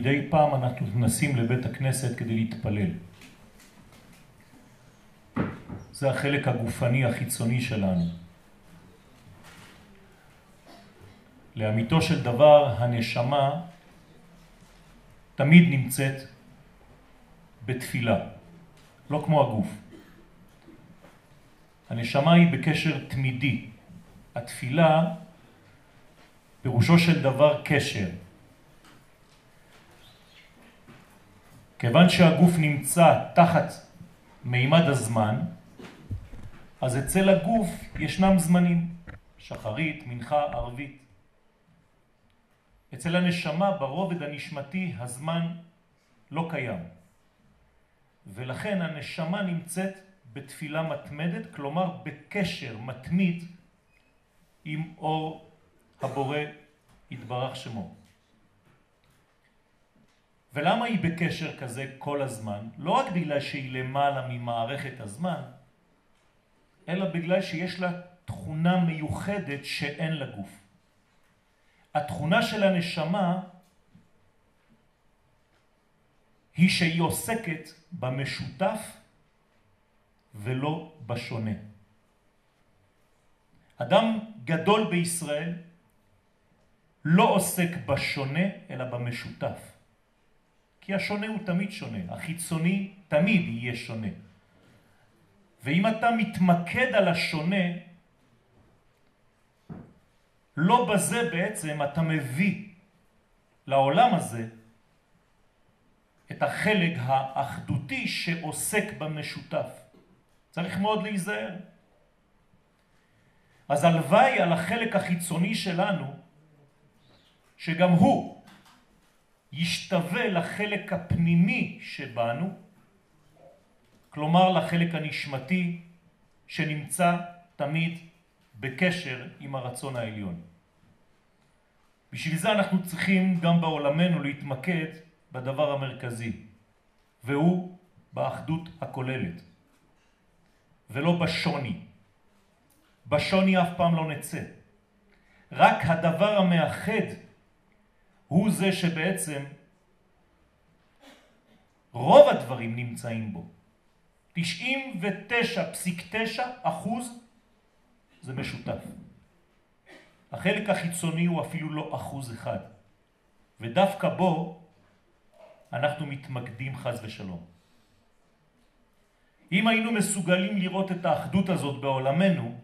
מדי פעם אנחנו נכנסים לבית הכנסת כדי להתפלל. זה החלק הגופני החיצוני שלנו. לאמיתו של דבר הנשמה תמיד נמצאת בתפילה, לא כמו הגוף. הנשמה היא בקשר תמידי. התפילה פירושו של דבר קשר. כיוון שהגוף נמצא תחת מימד הזמן, אז אצל הגוף ישנם זמנים, שחרית, מנחה, ערבית. אצל הנשמה ברובד הנשמתי הזמן לא קיים, ולכן הנשמה נמצאת בתפילה מתמדת, כלומר בקשר מתמיד עם אור הבורא יתברך שמו. ולמה היא בקשר כזה כל הזמן? לא רק בגלל שהיא למעלה ממערכת הזמן, אלא בגלל שיש לה תכונה מיוחדת שאין לגוף. התכונה של הנשמה היא שהיא עוסקת במשותף ולא בשונה. אדם גדול בישראל לא עוסק בשונה אלא במשותף. כי השונה הוא תמיד שונה, החיצוני תמיד יהיה שונה. ואם אתה מתמקד על השונה, לא בזה בעצם אתה מביא לעולם הזה את החלק האחדותי שעוסק במשותף. צריך מאוד להיזהר. אז הלוואי על החלק החיצוני שלנו, שגם הוא ישתווה לחלק הפנימי שבנו, כלומר לחלק הנשמתי שנמצא תמיד בקשר עם הרצון העליון. בשביל זה אנחנו צריכים גם בעולמנו להתמקד בדבר המרכזי, והוא באחדות הכוללת, ולא בשוני. בשוני אף פעם לא נצא. רק הדבר המאחד הוא זה שבעצם רוב הדברים נמצאים בו. 99.9 אחוז זה משותף. החלק החיצוני הוא אפילו לא אחוז אחד, ודווקא בו אנחנו מתמקדים חז ושלום. אם היינו מסוגלים לראות את האחדות הזאת בעולמנו,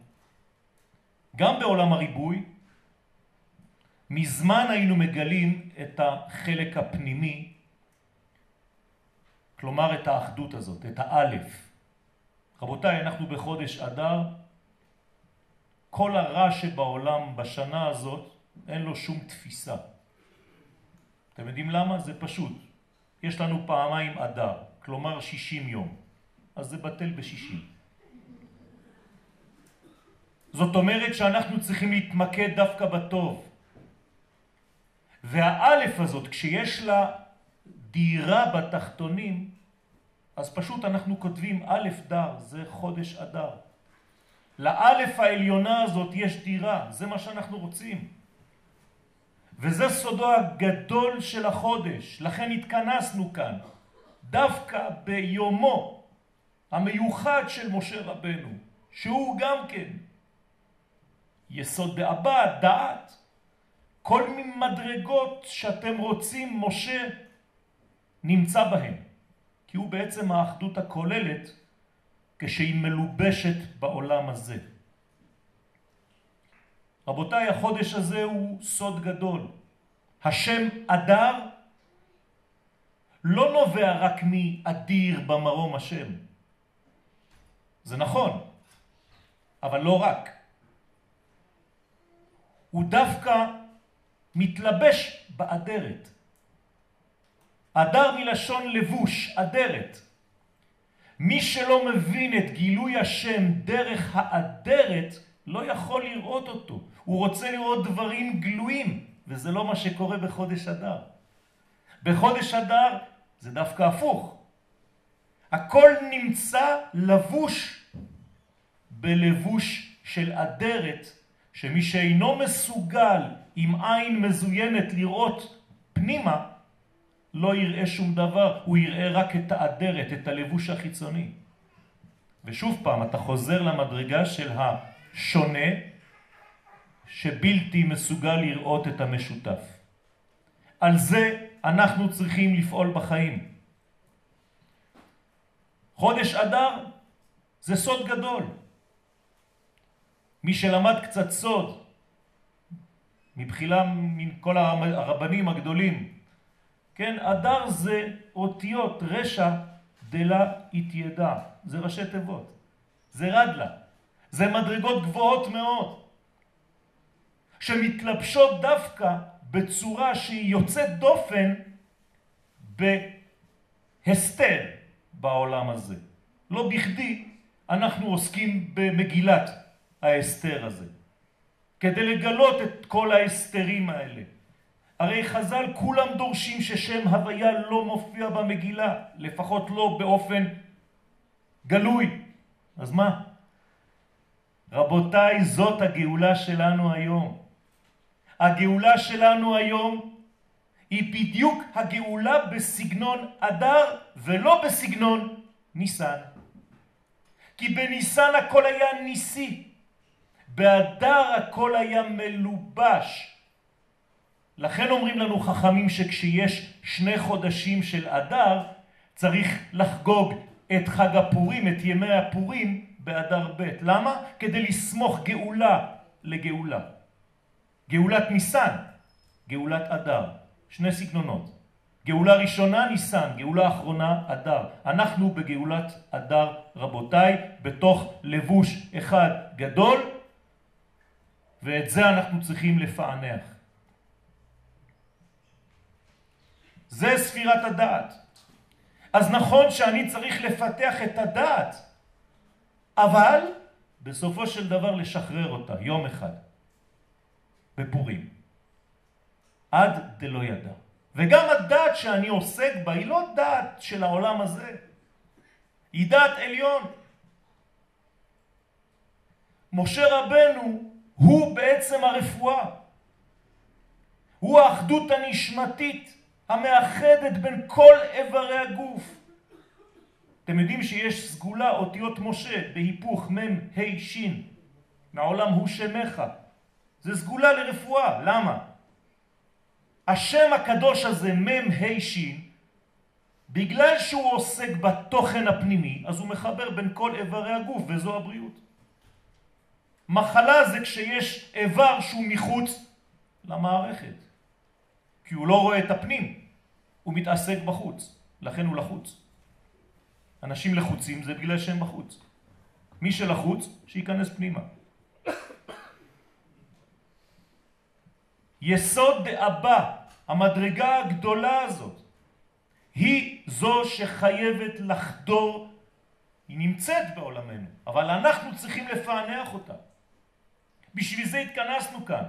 גם בעולם הריבוי, מזמן היינו מגלים את החלק הפנימי, כלומר את האחדות הזאת, את האלף. רבותיי, אנחנו בחודש אדר, כל הרע שבעולם בשנה הזאת אין לו שום תפיסה. אתם יודעים למה? זה פשוט. יש לנו פעמיים אדר, כלומר 60 יום, אז זה בטל ב-60. זאת אומרת שאנחנו צריכים להתמקד דווקא בטוב. והאלף הזאת, כשיש לה דירה בתחתונים, אז פשוט אנחנו כותבים א' דר, זה חודש אדר. לאלף העליונה הזאת יש דירה, זה מה שאנחנו רוצים. וזה סודו הגדול של החודש, לכן התכנסנו כאן, דווקא ביומו המיוחד של משה רבנו, שהוא גם כן יסוד דאבד, דעת, כל מיני מדרגות שאתם רוצים, משה נמצא בהם, כי הוא בעצם האחדות הכוללת כשהיא מלובשת בעולם הזה. רבותיי, החודש הזה הוא סוד גדול. השם אדר לא נובע רק מאדיר במרום השם. זה נכון, אבל לא רק. הוא דווקא מתלבש באדרת. אדר מלשון לבוש, אדרת. מי שלא מבין את גילוי השם דרך האדרת, לא יכול לראות אותו. הוא רוצה לראות דברים גלויים, וזה לא מה שקורה בחודש אדר. בחודש אדר זה דווקא הפוך. הכל נמצא לבוש בלבוש של אדרת, שמי שאינו מסוגל עם עין מזוינת לראות פנימה, לא יראה שום דבר, הוא יראה רק את האדרת, את הלבוש החיצוני. ושוב פעם, אתה חוזר למדרגה של השונה, שבלתי מסוגל לראות את המשותף. על זה אנחנו צריכים לפעול בחיים. חודש אדר זה סוד גדול. מי שלמד קצת סוד, מבחילה מכל הרבנים הגדולים, כן, אדר זה אותיות רשע דלה התיידע, זה ראשי תיבות, זה רדלה, זה מדרגות גבוהות מאוד, שמתלבשות דווקא בצורה שהיא יוצאת דופן בהסתר בעולם הזה. לא בכדי אנחנו עוסקים במגילת ההסתר הזה, כדי לגלות את כל ההסתרים האלה. הרי חז"ל כולם דורשים ששם הוויה לא מופיע במגילה, לפחות לא באופן גלוי. אז מה? רבותיי, זאת הגאולה שלנו היום. הגאולה שלנו היום היא בדיוק הגאולה בסגנון אדר ולא בסגנון ניסן. כי בניסן הכל היה ניסי, באדר הכל היה מלובש. לכן אומרים לנו חכמים שכשיש שני חודשים של אדר, צריך לחגוג את חג הפורים, את ימי הפורים, באדר ב'. למה? כדי לסמוך גאולה לגאולה. גאולת ניסן, גאולת אדר. שני סגנונות. גאולה ראשונה ניסן, גאולה אחרונה אדר. אנחנו בגאולת אדר רבותיי, בתוך לבוש אחד גדול, ואת זה אנחנו צריכים לפענח. זה ספירת הדעת. אז נכון שאני צריך לפתח את הדעת, אבל בסופו של דבר לשחרר אותה יום אחד, בפורים. עד דלא ידע. וגם הדעת שאני עוסק בה היא לא דעת של העולם הזה, היא דעת עליון. משה רבנו הוא בעצם הרפואה, הוא האחדות הנשמתית המאחדת בין כל איברי הגוף. אתם יודעים שיש סגולה אותיות משה בהיפוך מ' ה' ש' מעולם הוא שמך. זה סגולה לרפואה, למה? השם הקדוש הזה, מ' ה' ש', בגלל שהוא עוסק בתוכן הפנימי, אז הוא מחבר בין כל איברי הגוף, וזו הבריאות. מחלה זה כשיש איבר שהוא מחוץ למערכת, כי הוא לא רואה את הפנים, הוא מתעסק בחוץ, לכן הוא לחוץ. אנשים לחוצים זה בגלל שהם בחוץ. מי שלחוץ, שייכנס פנימה. יסוד דאבא, המדרגה הגדולה הזאת, היא זו שחייבת לחדור, היא נמצאת בעולמנו, אבל אנחנו צריכים לפענח אותה. בשביל זה התכנסנו כאן.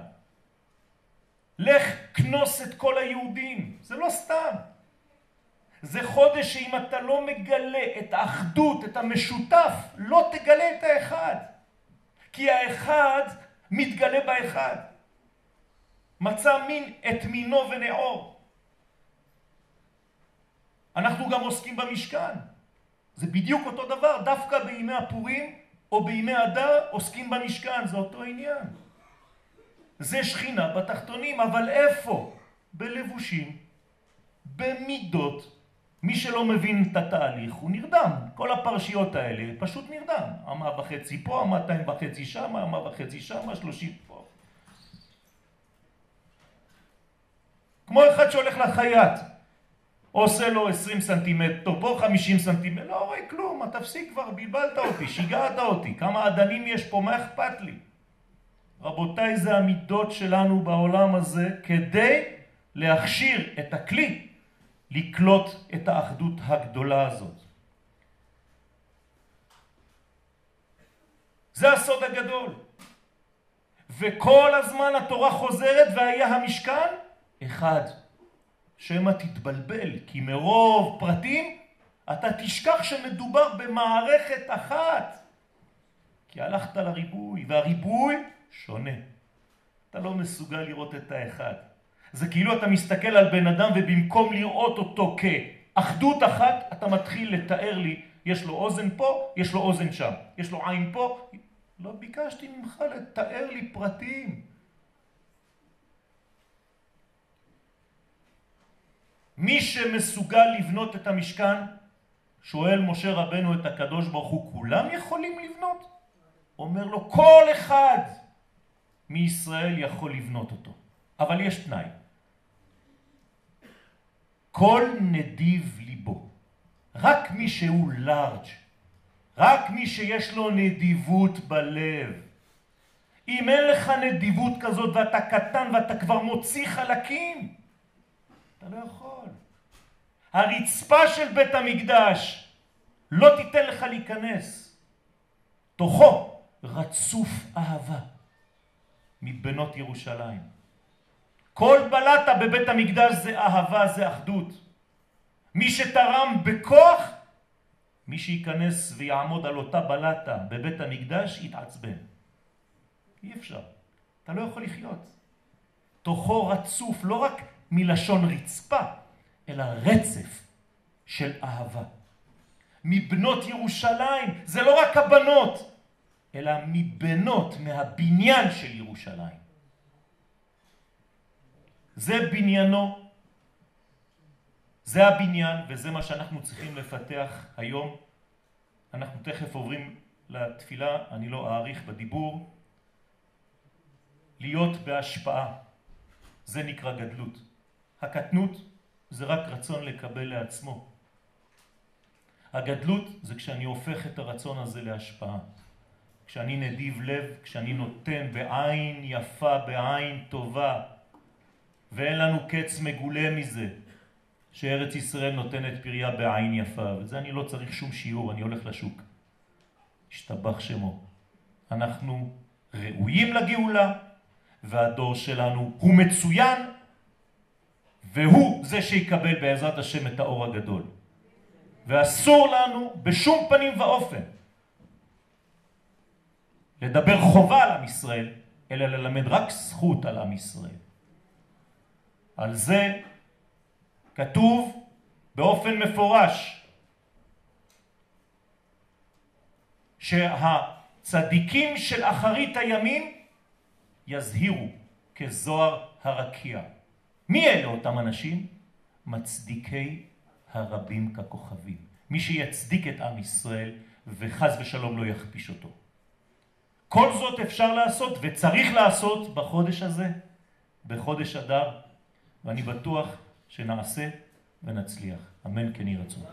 לך כנוס את כל היהודים, זה לא סתם. זה חודש שאם אתה לא מגלה את האחדות, את המשותף, לא תגלה את האחד. כי האחד מתגלה באחד. מצא מין את מינו ונעור. אנחנו גם עוסקים במשכן. זה בדיוק אותו דבר, דווקא בימי הפורים או בימי הדר עוסקים במשכן, זה אותו עניין. זה שכינה בתחתונים, אבל איפה? בלבושים, במידות. מי שלא מבין את התהליך הוא נרדם. כל הפרשיות האלה פשוט נרדם. אמה וחצי פה, אמתיים וחצי שם, אמה וחצי שם, שלושים פה. כמו אחד שהולך לחייט, עושה לו 20 סנטימטר, פה 50 סנטימטר, לא רואה כלום, תפסיק כבר, בלבלת אותי, שיגעת אותי, כמה אדנים יש פה, מה אכפת לי? רבותיי, זה המידות שלנו בעולם הזה כדי להכשיר את הכלי לקלוט את האחדות הגדולה הזאת. זה הסוד הגדול. וכל הזמן התורה חוזרת והיה המשכן אחד. שמא תתבלבל, כי מרוב פרטים אתה תשכח שמדובר במערכת אחת. כי הלכת לריבוי, והריבוי שונה. אתה לא מסוגל לראות את האחד. זה כאילו אתה מסתכל על בן אדם ובמקום לראות אותו כאחדות אחת, אתה מתחיל לתאר לי, יש לו אוזן פה, יש לו אוזן שם, יש לו עין פה. לא ביקשתי ממך לתאר לי פרטים. מי שמסוגל לבנות את המשכן, שואל משה רבנו את הקדוש ברוך הוא, כולם יכולים לבנות? אומר לו, כל אחד מישראל יכול לבנות אותו. אבל יש תנאי. כל נדיב ליבו, רק מי שהוא לארג', רק מי שיש לו נדיבות בלב. אם אין לך נדיבות כזאת ואתה קטן ואתה כבר מוציא חלקים, אתה לא יכול. הרצפה של בית המקדש לא תיתן לך להיכנס. תוכו רצוף אהבה מבנות ירושלים. כל בלטה בבית המקדש זה אהבה, זה אחדות. מי שתרם בכוח, מי שייכנס ויעמוד על אותה בלטה בבית המקדש יתעצבן. אי אפשר. אתה לא יכול לחיות. תוכו רצוף, לא רק מלשון רצפה, אלא רצף של אהבה. מבנות ירושלים, זה לא רק הבנות, אלא מבנות, מהבניין של ירושלים. זה בניינו, זה הבניין וזה מה שאנחנו צריכים לפתח היום. אנחנו תכף עוברים לתפילה, אני לא אאריך בדיבור. להיות בהשפעה, זה נקרא גדלות. הקטנות זה רק רצון לקבל לעצמו. הגדלות זה כשאני הופך את הרצון הזה להשפעה. כשאני נדיב לב, כשאני נותן בעין יפה, בעין טובה, ואין לנו קץ מגולה מזה, שארץ ישראל נותנת פריה בעין יפה, וזה אני לא צריך שום שיעור, אני הולך לשוק. השתבח שמו. אנחנו ראויים לגאולה, והדור שלנו הוא מצוין, והוא זה שיקבל בעזרת השם את האור הגדול. ואסור לנו בשום פנים ואופן לדבר חובה על עם ישראל, אלא ללמד רק זכות על עם ישראל. על זה כתוב באופן מפורש שהצדיקים של אחרית הימים יזהירו כזוהר הרקיע. מי אלה אותם אנשים? מצדיקי הרבים ככוכבים. מי שיצדיק את עם ישראל וחז ושלום לא יכפיש אותו. כל זאת אפשר לעשות וצריך לעשות בחודש הזה, בחודש אדר, ואני בטוח שנעשה ונצליח. אמן כן יהי רצון.